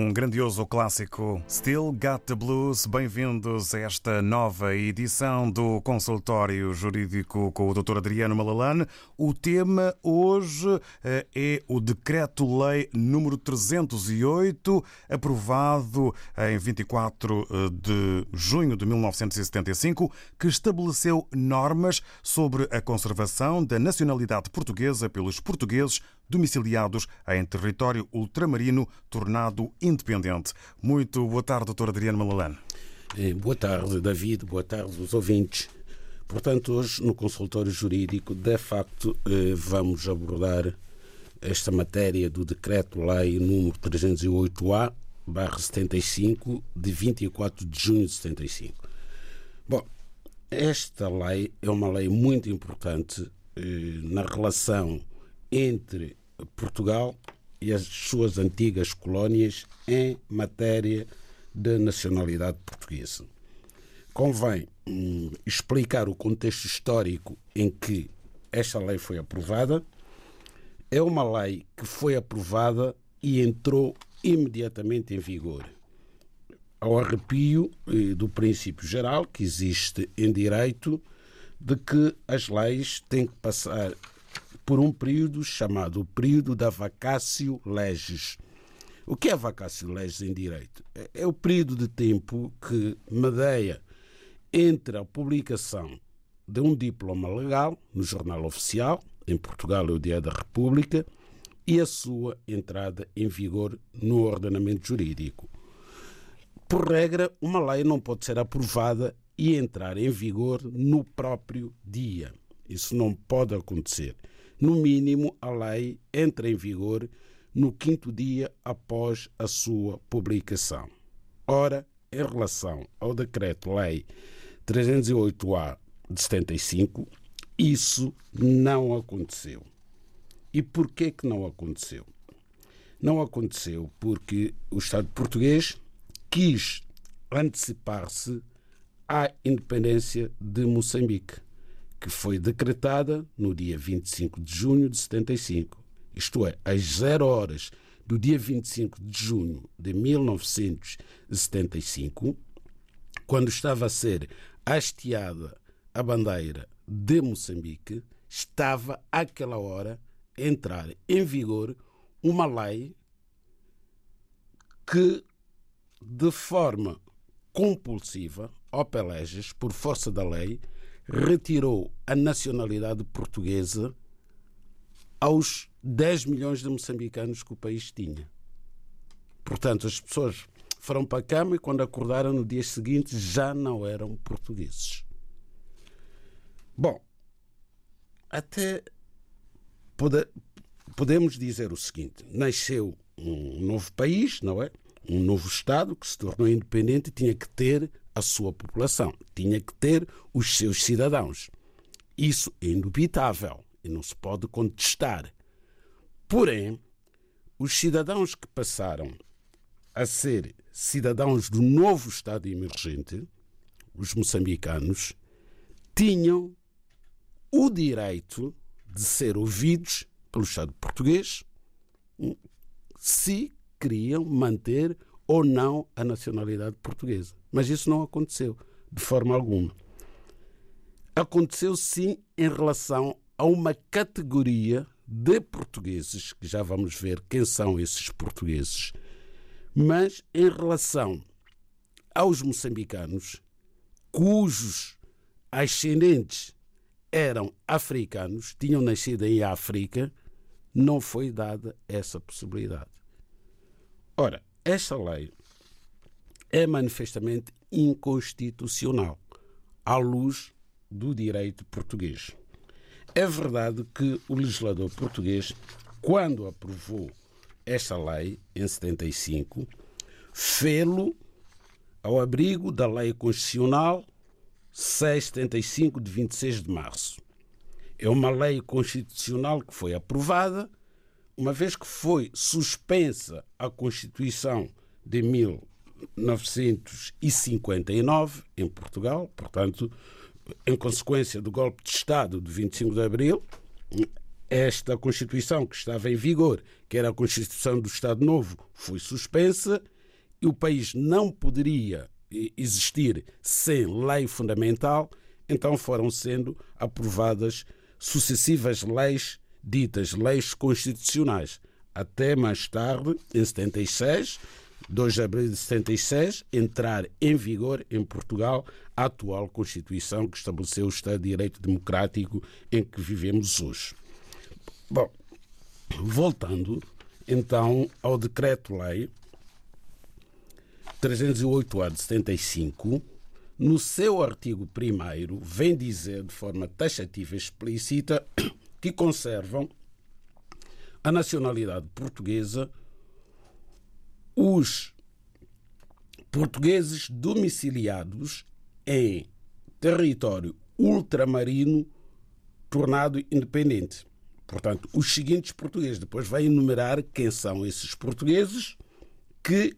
Um grandioso clássico, Still Got the Blues. Bem-vindos a esta nova edição do Consultório Jurídico com o Dr. Adriano Malalane. O tema hoje eh, é o Decreto-Lei número 308, aprovado em 24 eh, de junho de 1975, que estabeleceu normas sobre a conservação da nacionalidade portuguesa pelos portugueses domiciliados em território ultramarino tornado independente. Muito boa tarde, doutor Adriano Malalane. Eh, boa tarde, David. Boa tarde, os ouvintes. Portanto, hoje no consultório jurídico, de facto, eh, vamos abordar esta matéria do Decreto-Lei número 308-A, barra 75, de 24 de junho de 75. Bom, esta lei é uma lei muito importante eh, na relação entre Portugal e as suas antigas colónias em matéria de nacionalidade portuguesa. Convém hum, explicar o contexto histórico em que esta lei foi aprovada. É uma lei que foi aprovada e entrou imediatamente em vigor. Ao arrepio eh, do princípio geral que existe em direito de que as leis têm que passar por um período chamado período da vacatio legis. O que é vacatio legis em direito? É o período de tempo que medeia entre a publicação de um diploma legal no jornal oficial, em Portugal é o Dia da República, e a sua entrada em vigor no ordenamento jurídico. Por regra, uma lei não pode ser aprovada e entrar em vigor no próprio dia. Isso não pode acontecer. No mínimo, a lei entra em vigor no quinto dia após a sua publicação. Ora, em relação ao Decreto-Lei 308-A de 75, isso não aconteceu. E por que que não aconteceu? Não aconteceu porque o Estado português quis antecipar-se à independência de Moçambique que foi decretada no dia 25 de junho de 75. Isto é, às zero horas do dia 25 de junho de 1975, quando estava a ser hasteada a bandeira de Moçambique, estava àquela hora a entrar em vigor uma lei que, de forma compulsiva, ao Peleges, por força da lei, retirou a nacionalidade portuguesa aos 10 milhões de moçambicanos que o país tinha. Portanto, as pessoas foram para a cama e quando acordaram no dia seguinte já não eram portugueses. Bom, até pode, podemos dizer o seguinte: nasceu um novo país, não é? Um novo Estado que se tornou independente e tinha que ter a sua população, tinha que ter os seus cidadãos. Isso é indubitável e não se pode contestar. Porém, os cidadãos que passaram a ser cidadãos do novo Estado emergente, os moçambicanos, tinham o direito de ser ouvidos pelo Estado português se queriam manter ou não a nacionalidade portuguesa. Mas isso não aconteceu de forma alguma. Aconteceu sim em relação a uma categoria de portugueses, que já vamos ver quem são esses portugueses, mas em relação aos moçambicanos, cujos ascendentes eram africanos, tinham nascido em África, não foi dada essa possibilidade. Ora, esta lei é manifestamente inconstitucional à luz do direito português. É verdade que o legislador português, quando aprovou esta lei em 75, fê-lo ao abrigo da Lei Constitucional 675 de 26 de março. É uma lei constitucional que foi aprovada uma vez que foi suspensa a Constituição de 1959 em Portugal, portanto, em consequência do golpe de Estado de 25 de abril, esta Constituição que estava em vigor, que era a Constituição do Estado Novo, foi suspensa e o país não poderia existir sem lei fundamental, então foram sendo aprovadas sucessivas leis ditas leis constitucionais, até mais tarde, em 76, 2 de abril de 76, entrar em vigor em Portugal a atual Constituição que estabeleceu o Estado de Direito Democrático em que vivemos hoje. Bom, voltando então ao Decreto-Lei 308-A de 75, no seu artigo 1, vem dizer de forma taxativa e explícita que conservam a nacionalidade portuguesa os portugueses domiciliados em território ultramarino tornado independente. Portanto, os seguintes portugueses. Depois vai enumerar quem são esses portugueses que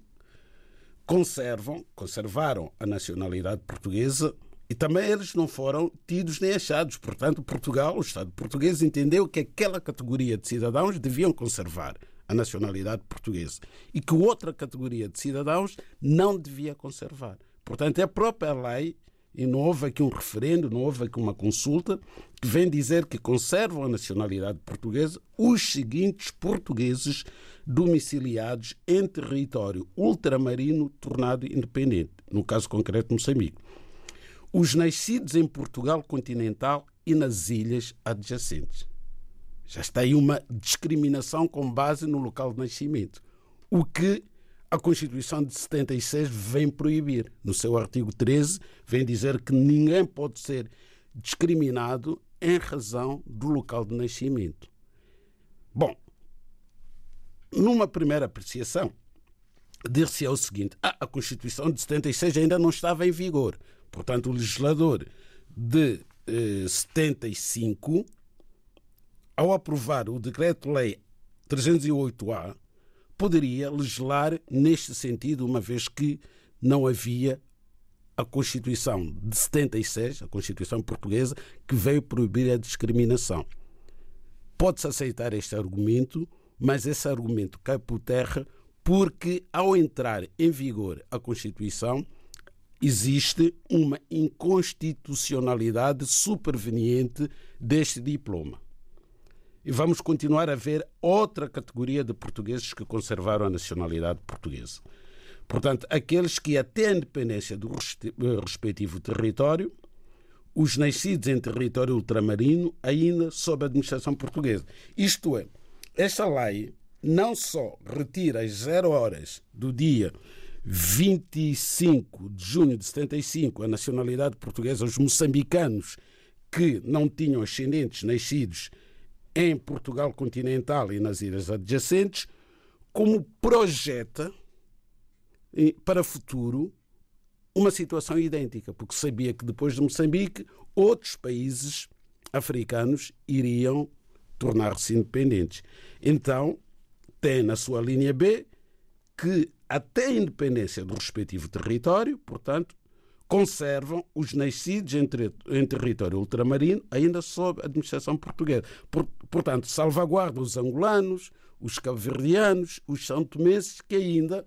conservam, conservaram a nacionalidade portuguesa e também eles não foram tidos nem achados. Portanto, Portugal, o Estado português, entendeu que aquela categoria de cidadãos deviam conservar a nacionalidade portuguesa e que outra categoria de cidadãos não devia conservar. Portanto, é a própria lei, e não houve aqui um referendo, não houve aqui uma consulta, que vem dizer que conservam a nacionalidade portuguesa os seguintes portugueses domiciliados em território ultramarino tornado independente, no caso concreto Moçambique. Os nascidos em Portugal continental e nas ilhas adjacentes. Já está aí uma discriminação com base no local de nascimento. O que a Constituição de 76 vem proibir. No seu artigo 13, vem dizer que ninguém pode ser discriminado em razão do local de nascimento. Bom, numa primeira apreciação, dir-se é o seguinte: ah, a Constituição de 76 ainda não estava em vigor. Portanto, o legislador de eh, 75 ao aprovar o Decreto-Lei 308-A, poderia legislar neste sentido, uma vez que não havia a Constituição de 76, a Constituição portuguesa, que veio proibir a discriminação. Pode-se aceitar este argumento, mas esse argumento cai por terra porque, ao entrar em vigor a Constituição, existe uma inconstitucionalidade superveniente deste diploma. E vamos continuar a ver outra categoria de portugueses que conservaram a nacionalidade portuguesa. Portanto, aqueles que até a independência do respectivo território, os nascidos em território ultramarino, ainda sob a administração portuguesa. Isto é, esta lei não só retira as zero horas do dia 25 de junho de 75 a nacionalidade portuguesa aos moçambicanos que não tinham ascendentes nascidos em Portugal continental e nas ilhas adjacentes, como projeta para o futuro uma situação idêntica, porque sabia que depois de Moçambique, outros países africanos iriam tornar-se independentes. Então, tem na sua linha B que, até a independência do respectivo território, portanto, conservam os nascidos em, em território ultramarino ainda sob administração portuguesa. Por, portanto, salvaguarda os angolanos, os cabo-verdianos, os são tomenses que ainda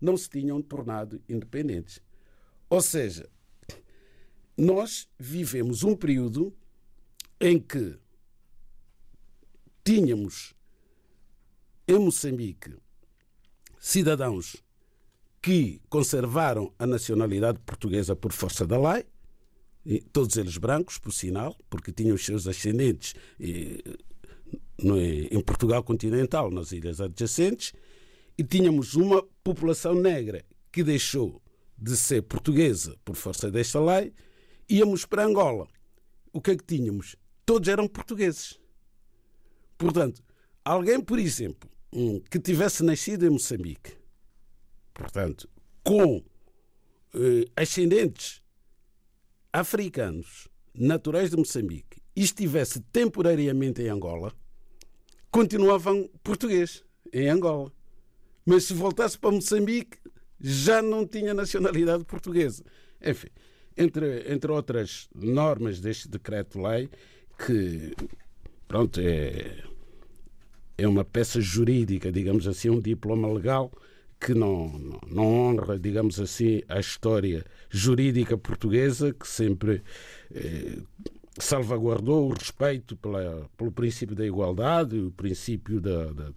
não se tinham tornado independentes. Ou seja, nós vivemos um período em que tínhamos em Moçambique cidadãos que conservaram a nacionalidade portuguesa por força da lei, todos eles brancos, por sinal, porque tinham os seus ascendentes em Portugal continental, nas ilhas adjacentes, e tínhamos uma população negra que deixou de ser portuguesa por força desta lei, íamos para Angola. O que é que tínhamos? Todos eram portugueses. Portanto, alguém, por exemplo, que tivesse nascido em Moçambique, portanto, com eh, ascendentes africanos naturais de Moçambique e estivesse temporariamente em Angola, continuavam português em Angola. Mas se voltasse para Moçambique, já não tinha nacionalidade portuguesa. Enfim, entre, entre outras normas deste decreto-lei, que pronto, é, é uma peça jurídica, digamos assim, um diploma legal que não, não, não, honra, digamos assim, a história jurídica portuguesa, que sempre eh, salvaguardou o respeito pela, pelo princípio da igualdade, o princípio da, da,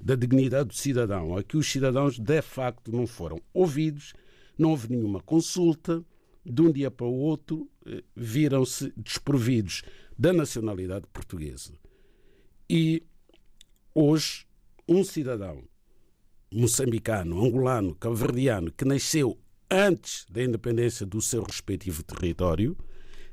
da dignidade do cidadão. Aqui os cidadãos, de facto, não foram ouvidos, não houve nenhuma consulta, de um dia para o outro eh, viram-se desprovidos da nacionalidade portuguesa. E hoje, um cidadão moçambicano, angolano, cabo-verdiano, que nasceu antes da independência do seu respectivo território,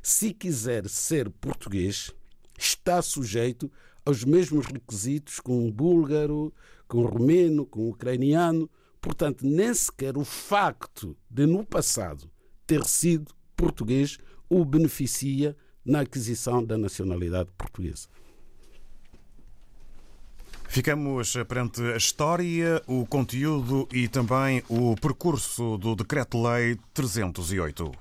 se quiser ser português, está sujeito aos mesmos requisitos com um búlgaro, com um romeno, com um ucraniano. Portanto, nem sequer o facto de, no passado, ter sido português o beneficia na aquisição da nacionalidade portuguesa. Ficamos perante a história, o conteúdo e também o percurso do Decreto-Lei 308.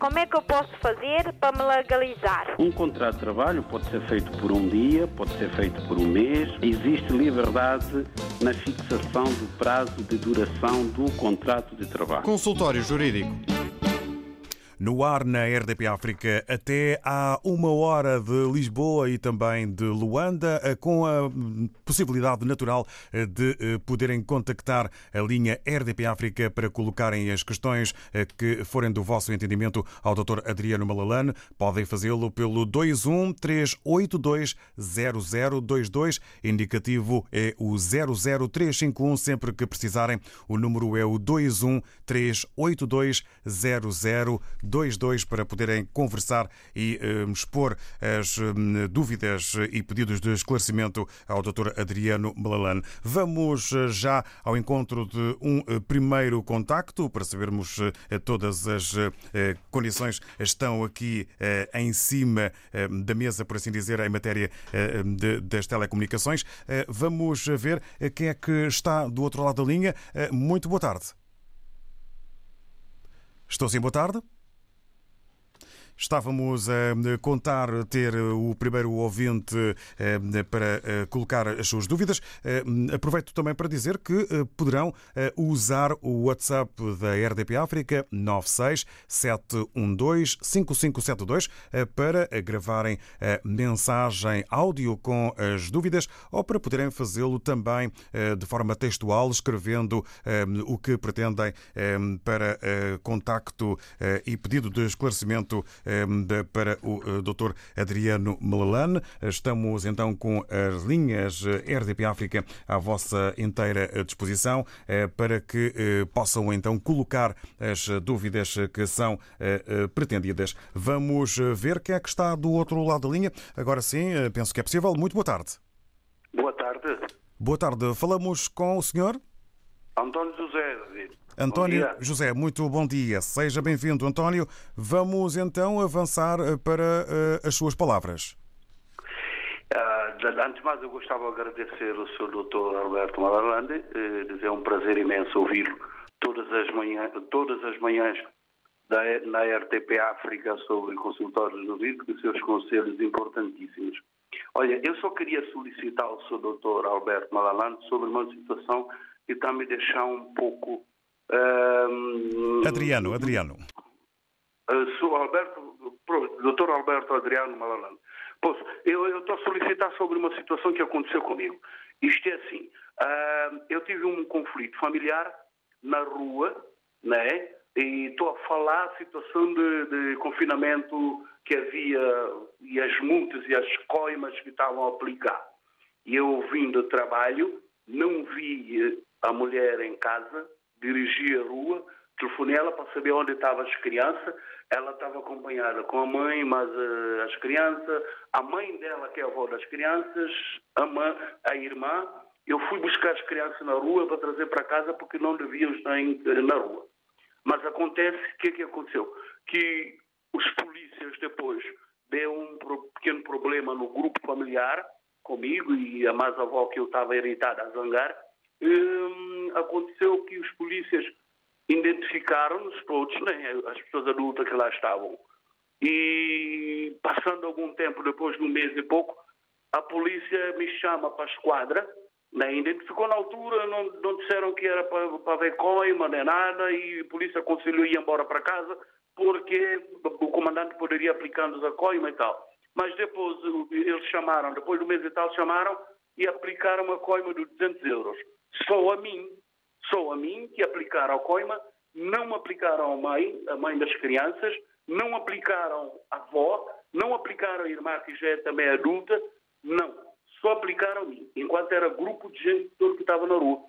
Como é que eu posso fazer para me legalizar? Um contrato de trabalho pode ser feito por um dia, pode ser feito por um mês. Existe liberdade na fixação do prazo de duração do contrato de trabalho. Consultório Jurídico. No ar na RDP África até há uma hora de Lisboa e também de Luanda, eh, com a possibilidade natural eh, de eh, poderem contactar a linha RDP África para colocarem as questões que forem do vosso entendimento ao Dr. Adriano Malalane. Podem fazê-lo pelo 21 382 0022. Indicativo é o 00351. Sempre que precisarem, o número é o 21 382 0022. 22 para poderem conversar e um, expor as um, dúvidas e pedidos de esclarecimento ao Dr. Adriano Malalane. Vamos eh, já ao encontro de um eh, primeiro contacto para sabermos todas as condições estão aqui em cima da mesa, por assim dizer, em matéria das telecomunicações. Vamos ver quem é que está do outro lado da linha. Muito boa tarde. Estou sim, boa tarde. Estávamos a contar ter o primeiro ouvinte eh, para eh, colocar as suas dúvidas. Eh, aproveito também para dizer que poderão usar o WhatsApp da RDP África 967125572 para gravarem a mensagem áudio com as dúvidas ou para poderem fazê-lo também de forma textual, escrevendo o que pretendem para contacto e pedido de esclarecimento para o eh, Dr. Adriano Melalane. Estamos então com as linhas eh, RDP África à vossa inteira eh, disposição para que possam então colocar as dúvidas que são pretendidas. Vamos ver quem é que está do outro lado da linha. Agora sim, penso que é possível. Muito boa tarde. Boa tarde. Boa tarde. Falamos com o senhor? António José. António José, muito bom dia. Seja bem-vindo, António. Vamos então avançar eh, para uh, as suas palavras. Uh, antes de mais, eu gostava de agradecer ao Sr. Dr. Alberto Malalande, dizer um prazer imenso ouvi-lo todas as manhãs, todas as manhãs da, na RTP África sobre consultórios jurídicos e seus conselhos importantíssimos. Olha, eu só queria solicitar ao Sr. Dr. Alberto Malalande sobre uma situação que está me deixar um pouco Adriano, Adriano. Uh, sou Alberto, Dr. Alberto Adriano Malalano. Pois, eu estou a solicitar sobre uma situação que aconteceu comigo. Isto é assim, uh, eu tive um conflito familiar na rua, né? E estou a falar a situação de, de, confinamento que havia e as multas e as coimas que estavam a aplicar. E eu vim do trabalho, não vi a mulher em casa, dirigi a rua, telefonei ela para saber onde estavam as crianças. Ela estava acompanhada com a mãe, mas uh, as crianças, a mãe dela, que é a avó das crianças, a, mãe, a irmã. Eu fui buscar as crianças na rua para trazer para casa porque não deviam estar em, na rua. Mas acontece, o que é que aconteceu? Que os polícias depois deu um pequeno problema no grupo familiar comigo e a mais avó que eu estava irritada a zangar hum, aconteceu que os polícias identificaram-nos todos, né, as pessoas adultas que lá estavam. E passando algum tempo, depois de um mês e pouco, a polícia me chama para a esquadra. Né? Identificou na altura, não, não disseram que era para, para ver coima nem nada, e a polícia aconselhou ir embora para casa porque o comandante poderia aplicar-nos a coima e tal. Mas depois eles chamaram, depois do mês e tal, chamaram e aplicaram a coima de 200 euros. Só a mim, só a mim que aplicaram a coima, não aplicaram a mãe, a mãe das crianças, não aplicaram a avó, não aplicaram a irmã que já é também adulta, não. Só aplicaram a mim, enquanto era grupo de gente todo que estava na rua.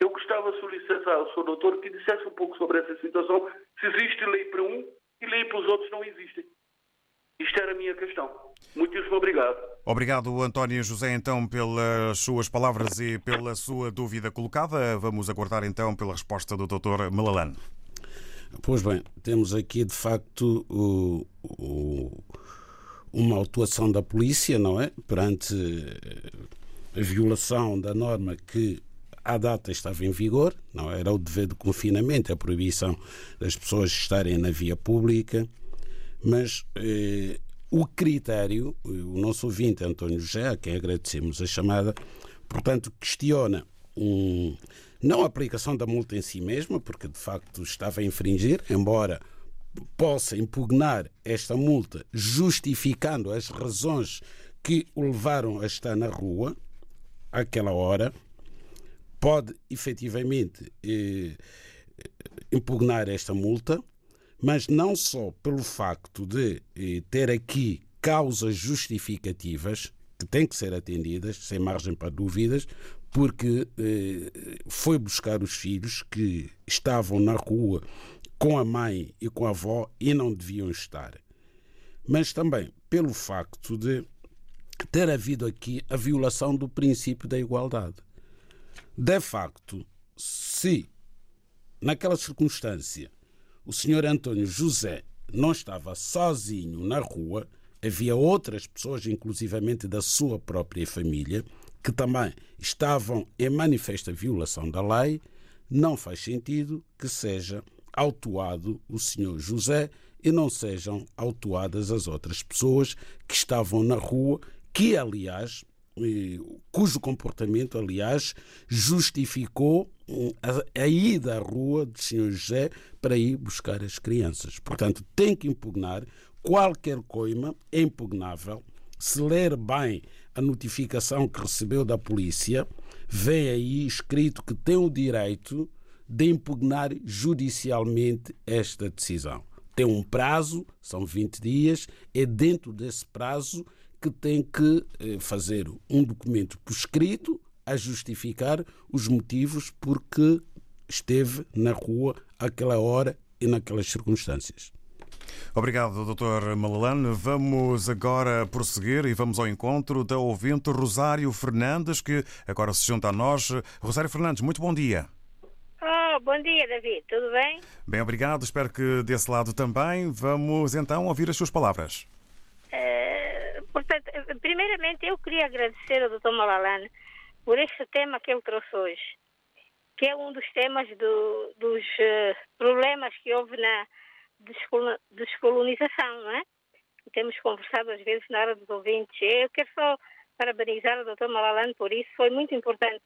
Eu gostava de solicitar ao Sr. Doutor que dissesse um pouco sobre essa situação, se existe lei para um e lei para os outros não existem. Isto era a minha questão. Muitíssimo obrigado. Obrigado, António José, então, pelas suas palavras e pela sua dúvida colocada. Vamos aguardar, então, pela resposta do Dr. Malalane. Pois bem, temos aqui, de facto, o, o, uma atuação da polícia, não é? Perante a violação da norma que à data estava em vigor, não era o dever de confinamento, a proibição das pessoas estarem na via pública, mas eh, o critério, o nosso ouvinte António José, a quem agradecemos a chamada, portanto, questiona um, não a aplicação da multa em si mesma, porque de facto estava a infringir, embora possa impugnar esta multa justificando as razões que o levaram a estar na rua àquela hora, pode efetivamente eh, impugnar esta multa, mas não só pelo facto de eh, ter aqui causas justificativas que têm que ser atendidas, sem margem para dúvidas, porque eh, foi buscar os filhos que estavam na rua com a mãe e com a avó e não deviam estar. Mas também pelo facto de ter havido aqui a violação do princípio da igualdade. De facto, se naquela circunstância o senhor António José não estava sozinho na rua, havia outras pessoas, inclusivamente da sua própria família, que também estavam em manifesta violação da lei, não faz sentido que seja autuado o senhor José e não sejam autuadas as outras pessoas que estavam na rua, que aliás cujo comportamento, aliás, justificou a, a ida à rua do Sr. José para ir buscar as crianças. Portanto, tem que impugnar qualquer coima é impugnável. Se ler bem a notificação que recebeu da polícia, vê aí escrito que tem o direito de impugnar judicialmente esta decisão. Tem um prazo, são 20 dias, é dentro desse prazo que tem que eh, fazer um documento por escrito a justificar os motivos porque esteve na rua àquela hora e naquelas circunstâncias. Obrigado, Dr. Malalane. Vamos agora prosseguir e vamos ao encontro da ouvinte Rosário Fernandes, que agora se junta a nós. Rosário Fernandes, muito bom dia. Oh, bom dia, David. Tudo bem? Bem, obrigado. Espero que desse lado também. Vamos então ouvir as suas palavras. Portanto, primeiramente eu queria agradecer ao Dr. Malalane por este tema que ele trouxe hoje, que é um dos temas do, dos uh, problemas que houve na descolonização, não é? Temos conversado às vezes na hora dos ouvintes. Eu quero só parabenizar o Dr. Malalane por isso, foi muito importante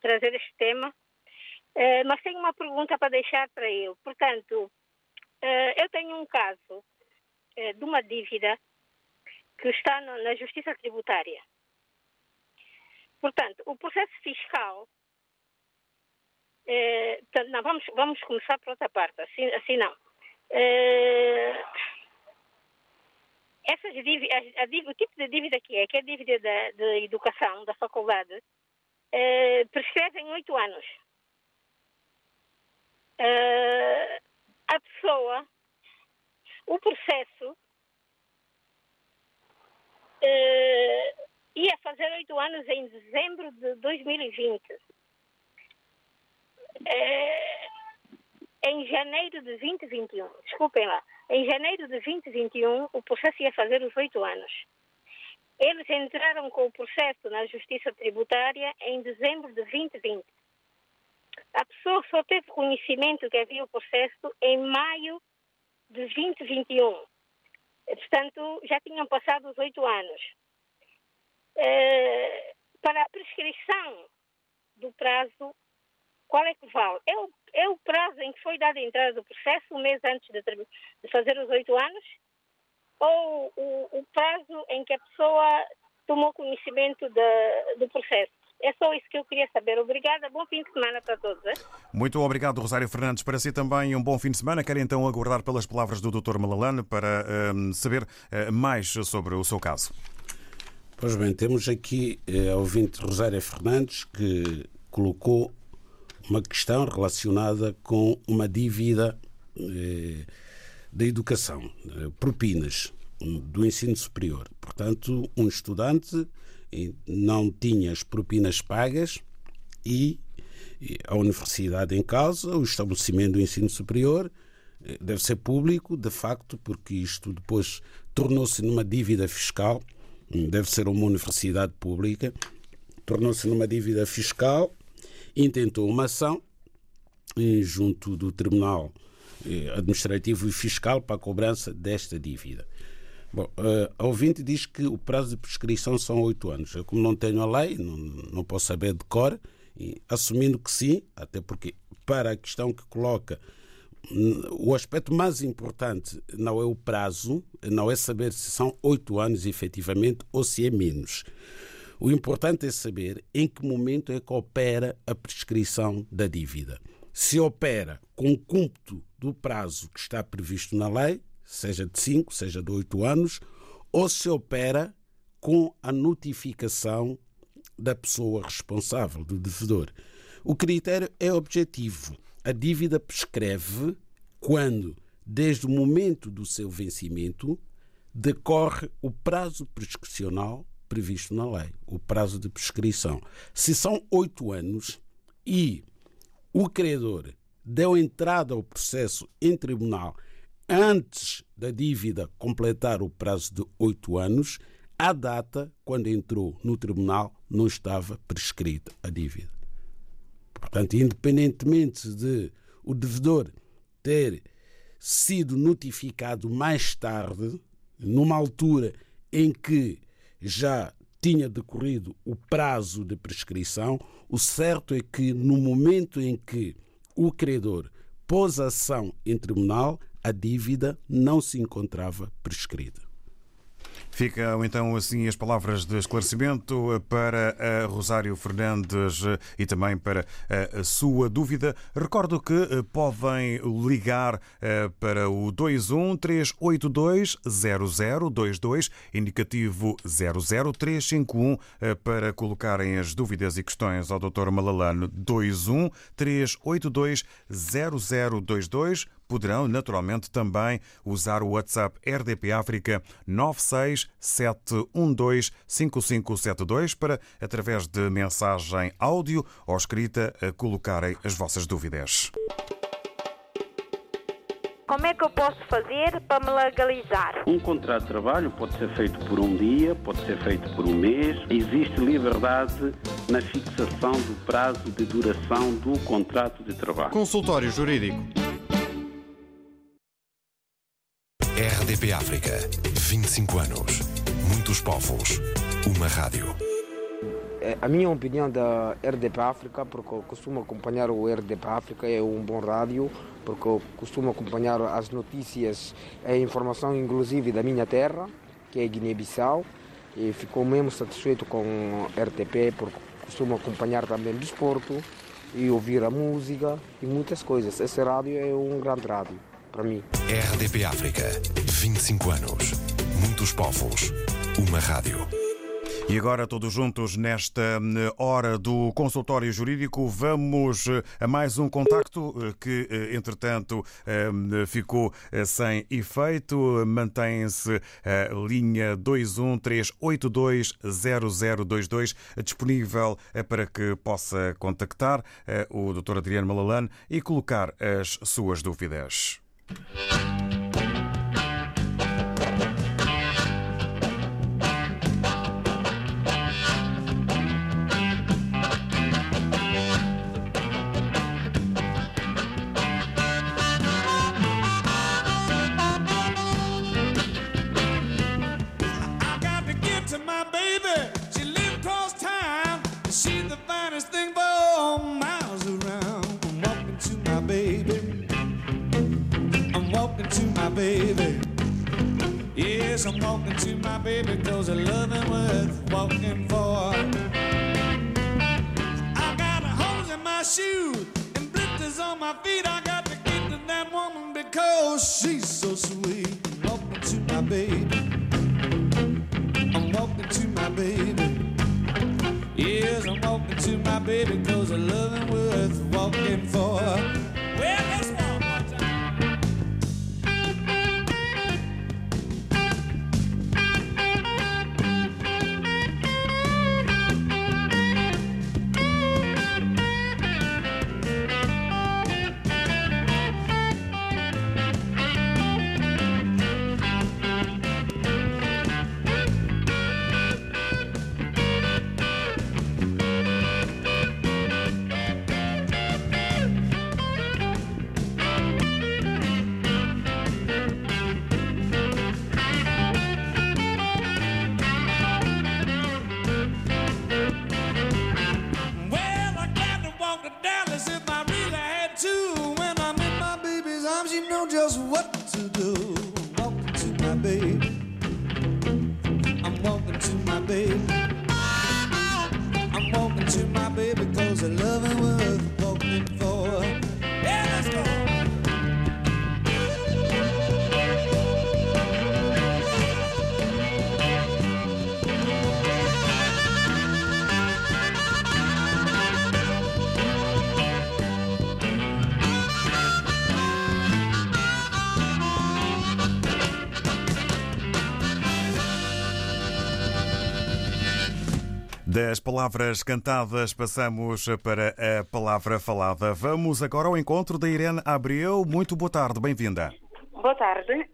trazer este tema. Uh, mas tenho uma pergunta para deixar para ele. Portanto, uh, eu tenho um caso de uma dívida que está na Justiça Tributária. Portanto, o processo fiscal. Eh, não, vamos, vamos começar por outra parte, assim, assim não. Eh, essas dívidas, a, a, o tipo de dívida que é, que é a dívida da, da educação, da faculdade, eh, prescreve em oito anos. Eh, a pessoa, o processo ia fazer oito anos em dezembro de 2020. Uh, eh, em janeiro de 2021, desculpem lá, em janeiro de 2021 o processo ia fazer os oito anos. Eles entraram com o processo na Justiça Tributária em dezembro de 2020. A pessoa só teve conhecimento que havia o processo em maio de 2021. Portanto, já tinham passado os oito anos. Eh, para a prescrição do prazo, qual é que vale? É o, é o prazo em que foi dada a entrada do processo, um mês antes de, de fazer os oito anos? Ou o, o, prazo em que a pessoa tomou conhecimento de, do processo? É só isso que eu queria saber. Obrigada. Bom fim de semana para todos. Muito obrigado, Rosário Fernandes. Para si também um bom fim de semana. Quero então aguardar pelas palavras do Dr. Malalane para um, saber uh, mais sobre o seu caso. Pois bem, temos aqui eh, a ouvinte Rosária Fernandes que colocou uma questão relacionada com uma dívida eh, da educação, eh, propinas do ensino superior. Portanto, um estudante não tinha as propinas pagas e a universidade em causa, o estabelecimento do ensino superior, eh, deve ser público, de facto, porque isto depois tornou-se numa dívida fiscal, deve ser uma universidade pública, tornou-se numa dívida fiscal, intentou uma ação eh, junto do Tribunal eh, Administrativo e Fiscal para a cobrança desta dívida. Bom, uh, a ouvinte diz que o prazo de prescrição são oito anos. Eu, como não tenho a lei, não, não posso saber de cor, e, assumindo que sim, até porque para a questão que coloca, o aspecto mais importante não é o prazo, não é saber se são oito anos efetivamente ou se é menos. O importante é saber em que momento é que opera a prescrição da dívida. Se opera com o cúmputo do prazo que está previsto na lei, seja de 5, seja de 8 anos, ou se opera com a notificação da pessoa responsável, do devedor. O critério é objetivo. A dívida prescreve quando, desde o momento do seu vencimento, decorre o prazo prescricional previsto na lei, o prazo de prescrição. Se são oito anos e o credor deu entrada ao processo em tribunal antes da dívida completar o prazo de oito anos, a data quando entrou no tribunal não estava prescrita a dívida. Portanto, independentemente de o devedor ter sido notificado mais tarde, numa altura em que já tinha decorrido o prazo de prescrição, o certo é que no momento em que o credor pôs ação em tribunal, a dívida não se encontrava prescrita. Ficam então assim as palavras de esclarecimento para Rosário Fernandes e também para a sua dúvida. Recordo que eh, podem ligar eh, para o 21 382 0022, indicativo 00351, eh, para colocarem as dúvidas e questões ao Dr. Malalano. 21 382 0022 poderão naturalmente também usar o WhatsApp RDP África 967125572 para, através de mensagem áudio ou escrita, colocarem as vossas dúvidas. Como é que eu posso fazer para me legalizar? Um contrato de trabalho pode ser feito por um dia, pode ser feito por um mês. Existe liberdade na fixação do prazo de duração do contrato de trabalho. Consultório Jurídico. RDP África. 25 anos. Muitos povos. Uma rádio. A minha opinião da RDP África, porque eu costumo acompanhar o RDP África, é um bom rádio, porque eu costumo acompanhar as notícias, a informação inclusive da minha terra, que é Guiné-Bissau, e ficou mesmo satisfeito com a RTP, porque costumo acompanhar também o desporto e ouvir a música e muitas coisas. Esse rádio é um grande rádio para mim. RDP África, 25 anos. Muitos povos. Uma rádio. E agora, todos juntos, nesta hum, hora do consultório jurídico, vamos eh, a mais um contacto eh, que, eh, entretanto, ficou sem efeito. Mantém-se a linha 213820022 disponível para que possa contactar o Dr. Adriano Malalane e colocar as suas dúvidas. Thank you. Walking for. I got holes in my shoes and blisters on my feet. I got to get to that woman because she's so sweet. I'm walking to my baby. I'm walking to my baby. Yes, I'm walking to my baby cause I love him worth walking for. Das palavras cantadas passamos para a palavra falada. Vamos agora ao encontro da Irene Abreu. Muito boa tarde, bem-vinda. Boa tarde.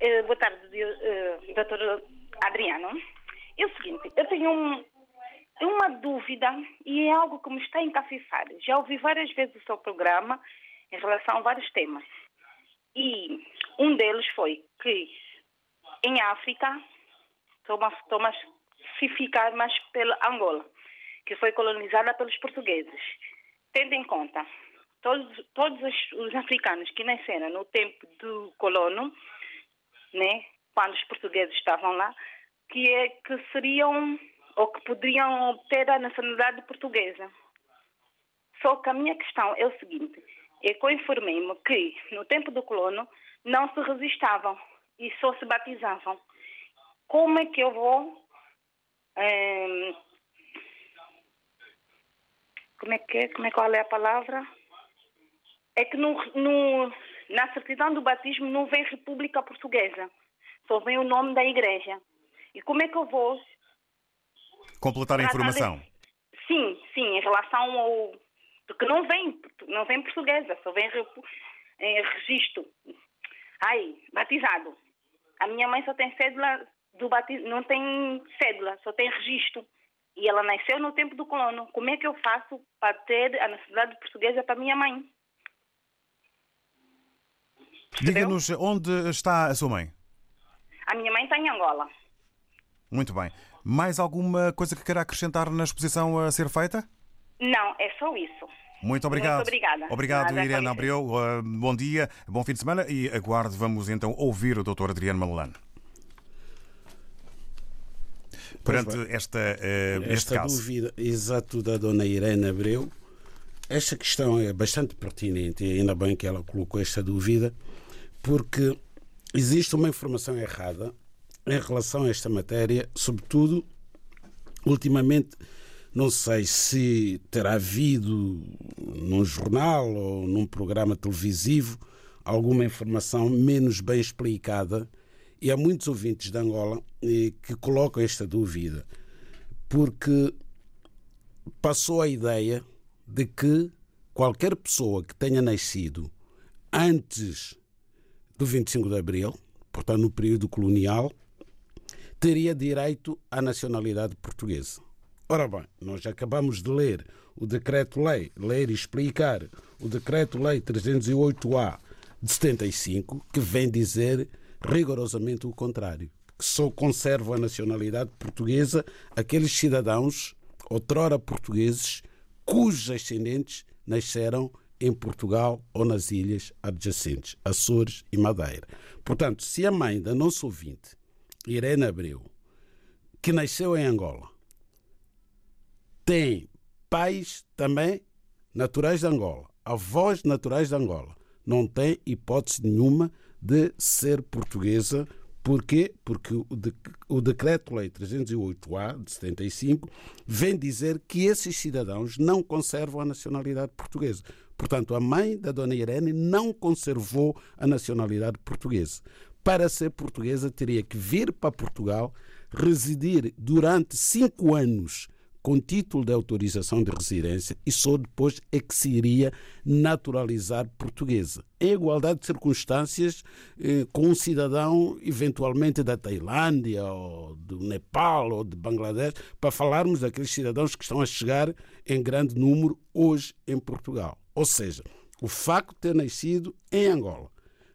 Eh, boa tarde, uh, doutor Adriano. É o seguinte, eu tenho um- uma dúvida e é algo que me está a encafifar. Já ouvi várias vezes o seu programa em relação a vários temas. E um deles foi que em África, a estou a ficar mais pela Angola, que foi colonizada pelos portugueses. Tendo em conta todos, todos os, os africanos que nasceram no tempo do colono, né, quando os portugueses estavam lá, que é que seriam ou que poderiam obter a nacionalidade portuguesa. Só que a minha questão é o seguinte, é que eu informei-me que no tempo do colono não se registavam e só se batizavam. Como é que eu vou ehm, como é que é? Como é qual é a palavra? É que no, no- na certidão do batismo não vem República Portuguesa, só vem o nome da igreja. E como é que eu vou? Completar a informação. desse- Sim, sim, em relação ao. Porque não vem, não vem portuguesa, só vem em registro. Ai, batizado. A minha mãe só tem cédula do batismo, não tem cédula, só tem registro. E ela nasceu no tempo do colono. Como é que eu faço para ter a nacionalidade portuguesa para minha mãe? Diga-nos onde está a sua mãe. A minha mãe está em Angola. Muito bem. Mais alguma coisa que queira acrescentar na exposição a ser feita? Não, é só isso. Muito obrigado. Muito obrigada. Obrigado, Nada, Irene. Abreu. Uh, bom dia, bom fim de semana e aguarde. Vamos então ouvir o Dr. Adriano Malalane. Perante esta, uh, Esta caso. dúvida, exato, da dona Irene Abreu, esta questão é bastante pertinente e ainda bem que ela colocou esta dúvida, porque existe uma informação errada em relação a esta matéria, sobretudo, ultimamente, não sei se terá havido num jornal ou num programa televisivo alguma informação menos bem explicada e há muitos ouvintes de Angola eh, que colocam esta dúvida porque passou a ideia de que qualquer pessoa que tenha nascido antes do 25 de Abril, portanto no período colonial, teria direito à nacionalidade portuguesa. Ora bem, nós acabamos de ler o Decreto-Lei, ler e explicar o Decreto-Lei 308-A de 75, que vem dizer rigorosamente o contrário, que só conservam a nacionalidade portuguesa aqueles cidadãos, outrora portugueses, cujos ascendentes nasceram em Portugal ou nas ilhas adjacentes, Açores e Madeira. Portanto, se a mãe da nossa ouvinte Irene Abreu, que nasceu em Angola, tem pais também naturais de Angola, avós naturais de Angola, não tem hipótese nenhuma de ser portuguesa. Porquê? Porque o Decreto-Lei 308-A de 75 vem dizer que esses cidadãos não conservam a nacionalidade portuguesa. Portanto, a mãe da dona Irene não conservou a nacionalidade portuguesa. Para ser portuguesa, teria que vir para Portugal, residir durante cinco anos com título de autorização de residência e só depois é que se iria naturalizar portuguesa. Em igualdade de circunstâncias eh, com um cidadão eventualmente da Tailândia ou do Nepal ou de Bangladesh, para falarmos daqueles cidadãos que estão a chegar em grande número hoje em Portugal. Ou seja, o facto de ter nascido em Angola,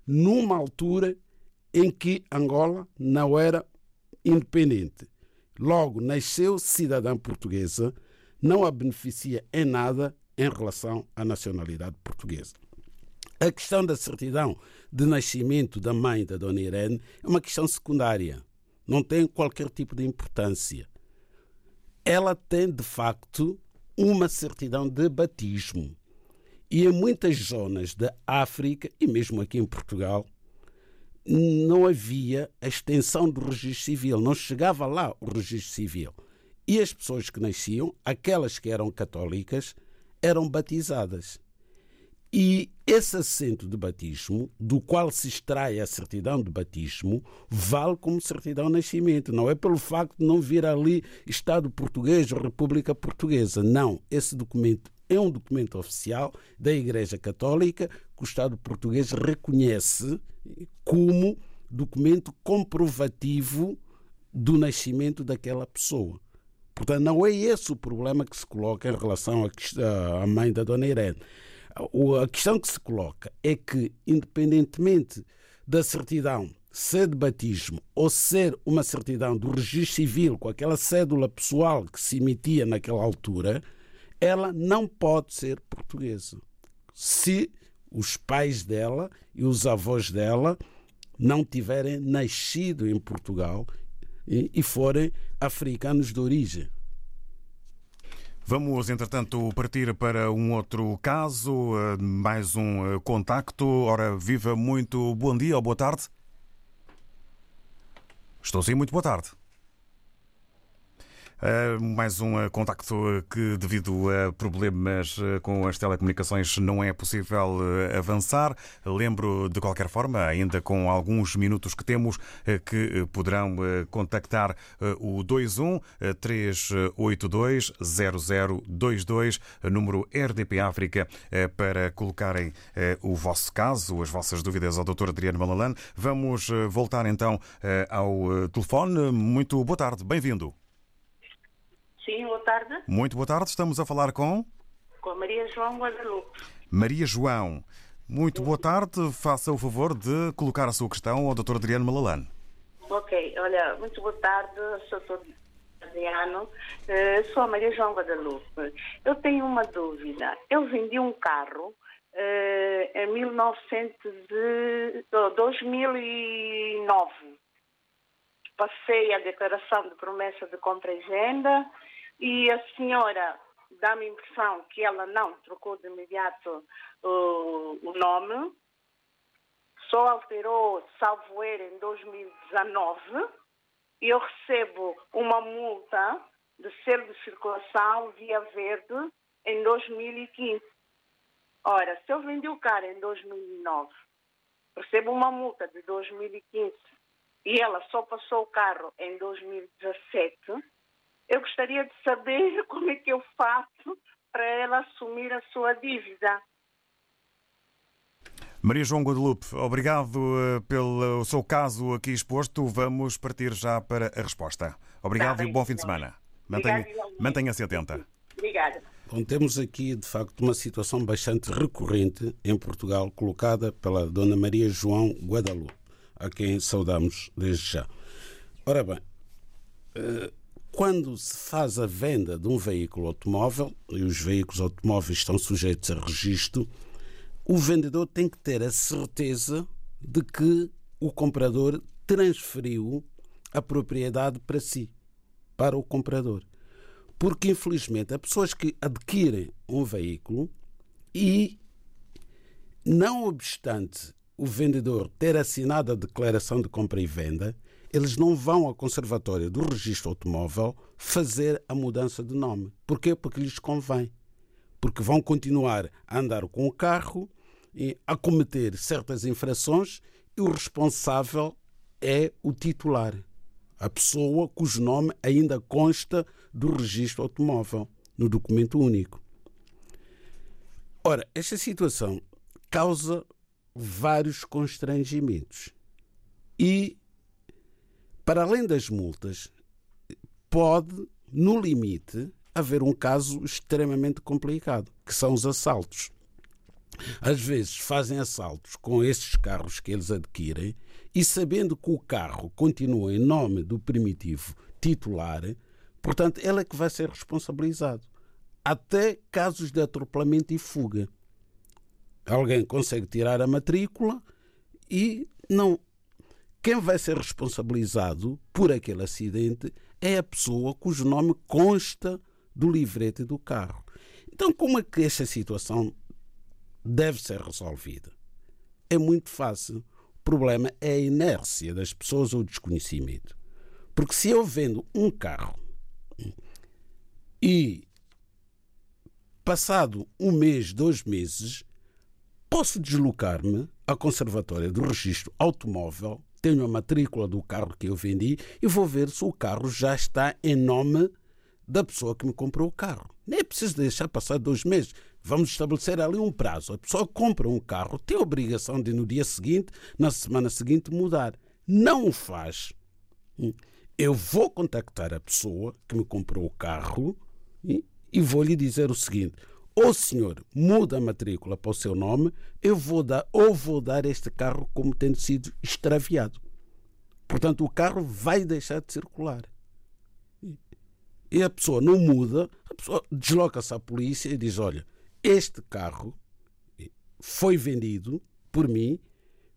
numa altura em que Angola não era independente, logo nasceu cidadã portuguesa, não a beneficia em nada em relação à nacionalidade portuguesa. A questão da certidão de nascimento da mãe da Dona Irene é uma questão secundária, não tem qualquer tipo de importância. Ela tem, de facto, uma certidão de batismo. E em muitas zonas da África, e mesmo aqui em Portugal, não havia a extensão do registro civil, não chegava lá o registro civil. E as pessoas que nasciam, aquelas que eram católicas, eram batizadas. E esse assento de batismo, do qual se extrai a certidão de batismo, vale como certidão de nascimento. Não é pelo facto de não vir ali Estado português ou República Portuguesa. Não. Esse documento é um documento oficial da Igreja Católica que o Estado português reconhece como documento comprovativo do nascimento daquela pessoa. Portanto, não é esse o problema que se coloca em relação à mãe da Dona Irene. A questão que se coloca é que, independentemente da certidão ser de batismo ou ser uma certidão do registro civil com aquela cédula pessoal que se emitia naquela altura, ela não pode ser portuguesa. Se os pais dela e os avós dela não tiverem nascido em Portugal e forem africanos de origem. Vamos, entretanto, partir para um outro caso, eh, mais um eh, contacto. Ora, viva muito bom dia ou boa tarde. Estou sim, muito boa tarde. Uh, mais um uh, contacto que, devido a problemas com as telecomunicações, não é possível avançar. Lembro, de qualquer forma, ainda com alguns minutos que temos, que poderão contactar o 21 382 0022, número RDP África, para colocarem o vosso caso, as vossas dúvidas ao Dr. Adriano Malalane. Vamos voltar então ao telefone. Muito boa tarde, bem-vindo. Sim, boa tarde. Muito boa tarde, estamos a falar com. Com a Maria João Guadalupe. Maria João, muito boa tarde. Faça o favor de colocar a sua questão ao Dr. Adriano Malalane. Ok, olha, muito boa tarde, sou Dr. Adriano, uh, sou a Maria João Guadalupe. Eu tenho uma dúvida. Eu vendi um carro uh, em 1900 de, 2009. Passei a declaração de promessa de compra e venda e a senhora dá-me a impressão que ela não trocou de imediato uh, o nome, só alterou salvo era em 2019 e eu recebo uma multa de selo de circulação via verde em 2015. Ora, se eu vendi o carro em 2009, recebo uma multa de 2015 e ela só passou o carro em 2017, eu gostaria de saber como é que eu faço para ela assumir a sua dívida. Maria João Guadalupe, obrigado eh, pelo seu caso aqui exposto. Vamos partir já para a resposta. Obrigado tá e bom fim de semana. Mantenha-se atenta. Obrigada. Bom, temos aqui, de facto, uma situação bastante recorrente em Portugal, colocada pela Dona Maria João Guadalupe, a quem saudamos desde já. Ora bem, eh, quando se faz a venda de um veículo automóvel, e os veículos automóveis estão sujeitos a registro, o vendedor tem que ter a certeza de que o comprador transferiu a propriedade para si, para o comprador. Porque, infelizmente, há pessoas que adquirem um veículo e, não obstante o vendedor ter assinado a declaração de compra e venda, eles não vão ao conservatório do registro automóvel fazer a mudança de nome. Porquê? Porque lhes convém. Porque vão continuar a andar com o carro e a cometer certas infrações e o responsável é o titular, a pessoa cujo nome ainda consta do registro automóvel, no documento único. Ora, esta situação causa vários constrangimentos e, para além das multas, pode, no limite, haver um caso extremamente complicado, que são os assaltos. Às vezes fazem assaltos com esses carros que eles adquirem e sabendo que o carro continua em nome do primitivo titular, portanto, ele é que vai ser responsabilizado. Até casos de atropelamento e fuga. Alguém consegue tirar a matrícula e não. Quem vai ser responsabilizado por aquele acidente é a pessoa cujo nome consta do livrete do carro. Então, como é que esta situação deve ser resolvida? É muito fácil. O problema é a inércia das pessoas ou o desconhecimento. Porque se eu vendo um carro e passado um mês, dois meses, posso deslocar-me à Conservatória do Registro Automóvel, tenho a matrícula do carro que eu vendi e vou ver se o carro já está em nome da pessoa que me comprou o carro. Nem é preciso deixar passar dois meses. Vamos estabelecer ali um prazo. A pessoa compra um carro, tem a obrigação de no dia seguinte, na semana seguinte, mudar. Não o faz. Eu vou contactar a pessoa que me comprou o carro e vou lhe dizer o seguinte: ou o senhor muda a matrícula para o seu nome, eu vou dar, ou vou dar este carro como tendo sido extraviado. Portanto, o carro vai deixar de circular. E a pessoa não muda, a pessoa desloca-se à polícia e diz: Olha, este carro foi vendido por mim,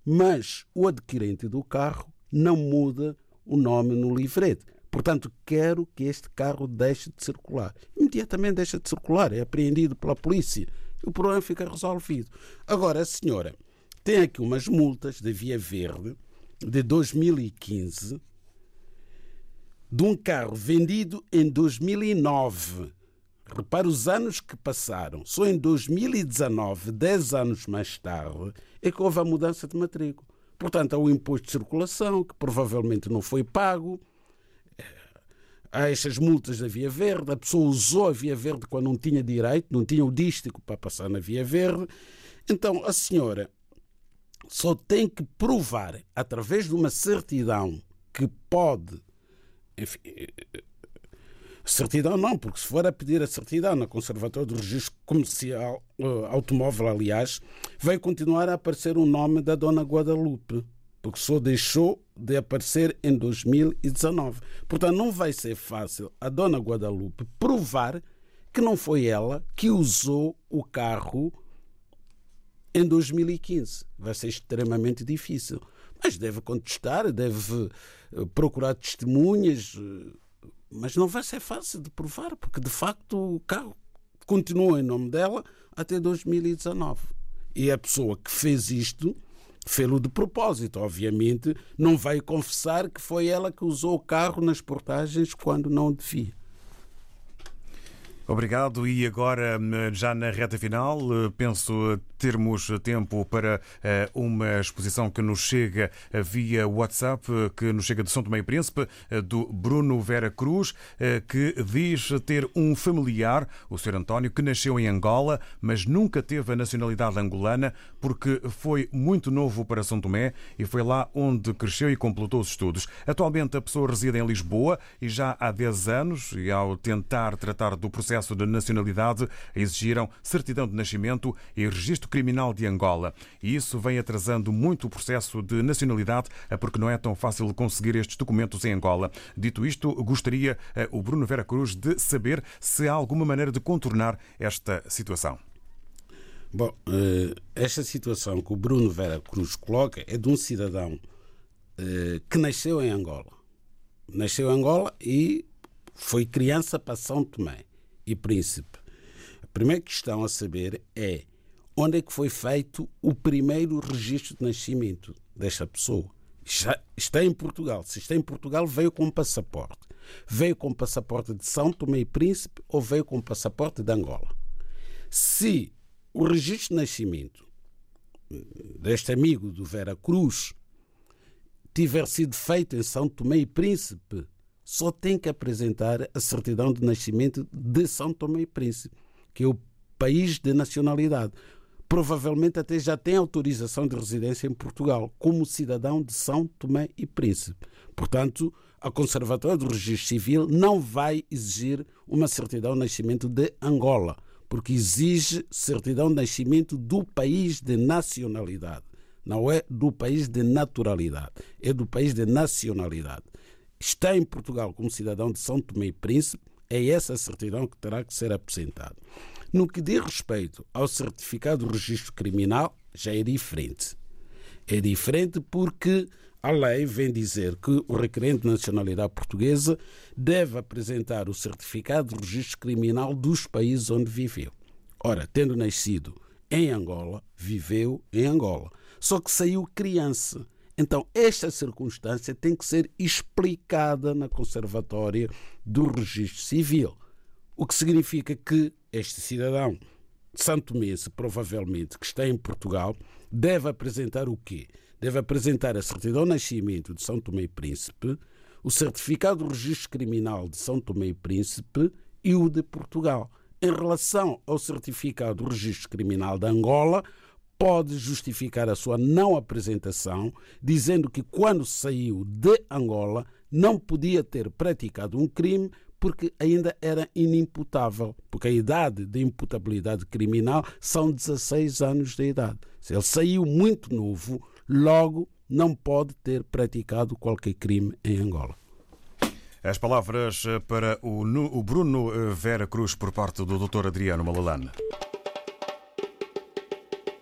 mas o adquirente do carro não muda o nome no livrete. Portanto, quero que este carro deixe de circular. Imediatamente deixa de circular, é apreendido pela polícia. O problema fica resolvido. Agora, a senhora tem aqui umas multas da Via Verde de 2015 de um carro vendido em 2009. Repare os anos que passaram. Só em 2019, 10 anos mais tarde, é que houve a mudança de matrícula. Portanto, há o imposto de circulação, que provavelmente não foi pago há estas multas da Via Verde, a pessoa usou a Via Verde quando não tinha direito, não tinha o dístico para passar na Via Verde. Então a senhora só tem que provar, através de uma certidão que pode. Enfim, certidão não, porque se for a pedir a certidão na Conservatória do Registro Comercial, uh, Automóvel, aliás, vai continuar a aparecer o nome da Dona Guadalupe porque só deixou de aparecer em 2019. Portanto, não vai ser fácil a dona Guadalupe provar que não foi ela que usou o carro em 2015. Vai ser extremamente difícil. Mas deve contestar, deve eh, procurar testemunhas, eh, mas não vai ser fácil de provar, porque de facto o carro continua em nome dela até 2019. E a pessoa que fez isto fê-lo de propósito, obviamente, não vai confessar que foi ela que usou o carro nas portagens quando não devia. Obrigado. E agora, já na reta final, eh, penso termos tempo para eh, uma exposição que nos chega via WhatsApp, que nos chega de São Tomé e Príncipe, eh, do Bruno Vera Cruz, que diz ter um familiar, o Sr. António, que nasceu em Angola, mas nunca teve a nacionalidade angolana porque foi muito novo para São Tomé e foi lá onde cresceu e completou os estudos. Atualmente a pessoa reside em Lisboa e já há 10 anos, e ao tentar tratar do processo processo de nacionalidade exigiram certidão de nascimento e registro criminal de Angola. E isso vem atrasando muito o processo de nacionalidade, eh, porque não é tão fácil conseguir estes documentos em Angola. Dito isto, gostaria eh, o Bruno Vera Cruz de saber se há alguma maneira de contornar esta situação. Bom, eh, esta situação que o Bruno Vera Cruz coloca é de um cidadão que nasceu em Angola nasceu em Angola e foi criança para São Tomé e Príncipe. A primeira questão a saber é onde é que foi feito o primeiro registro de nascimento desta pessoa. Já está em Portugal. Se está em Portugal, veio com passaporte. Veio com passaporte de São Tomé e Príncipe ou veio com passaporte de Angola. Se o registro de nascimento deste amigo do Vera Cruz tiver sido feito em São Tomé e Príncipe, só tem que apresentar a certidão de nascimento de São Tomé e Príncipe, que é o país de nacionalidade. Provavelmente até já tem autorização de residência em Portugal, como cidadão de São Tomé e Príncipe. Portanto, a Conservatória do Registro Civil não vai exigir uma certidão de nascimento de Angola, porque exige certidão de nascimento do país de nacionalidade. Não é do país de naturalidade, é do país de nacionalidade. Está em Portugal como cidadão de São Tomé e Príncipe, é essa certidão que terá que ser apresentada. No que diz respeito ao certificado de registro criminal, já é diferente. É diferente porque a lei vem dizer que o requerente de nacionalidade portuguesa deve apresentar o certificado de registro criminal dos países onde viveu. Ora, tendo nascido em Angola, viveu em Angola. Só que saiu criança. Então, esta circunstância tem que ser explicada na Conservatória do Registro Civil. O que significa que este cidadão santomense, provavelmente, que está em Portugal, deve apresentar o quê? Deve apresentar a certidão de nascimento de São Tomé e Príncipe, o certificado de registro criminal de São Tomé e Príncipe e o de Portugal. Em relação ao certificado de registro criminal de Angola, pode justificar a sua não apresentação, dizendo que quando saiu de Angola não podia ter praticado um crime porque ainda era inimputável, porque a idade de imputabilidade criminal são 16 anos de idade. Se ele saiu muito novo, logo não pode ter praticado qualquer crime em Angola. As palavras para o Bruno Vera Cruz por parte do Dr. Adriano Malalane.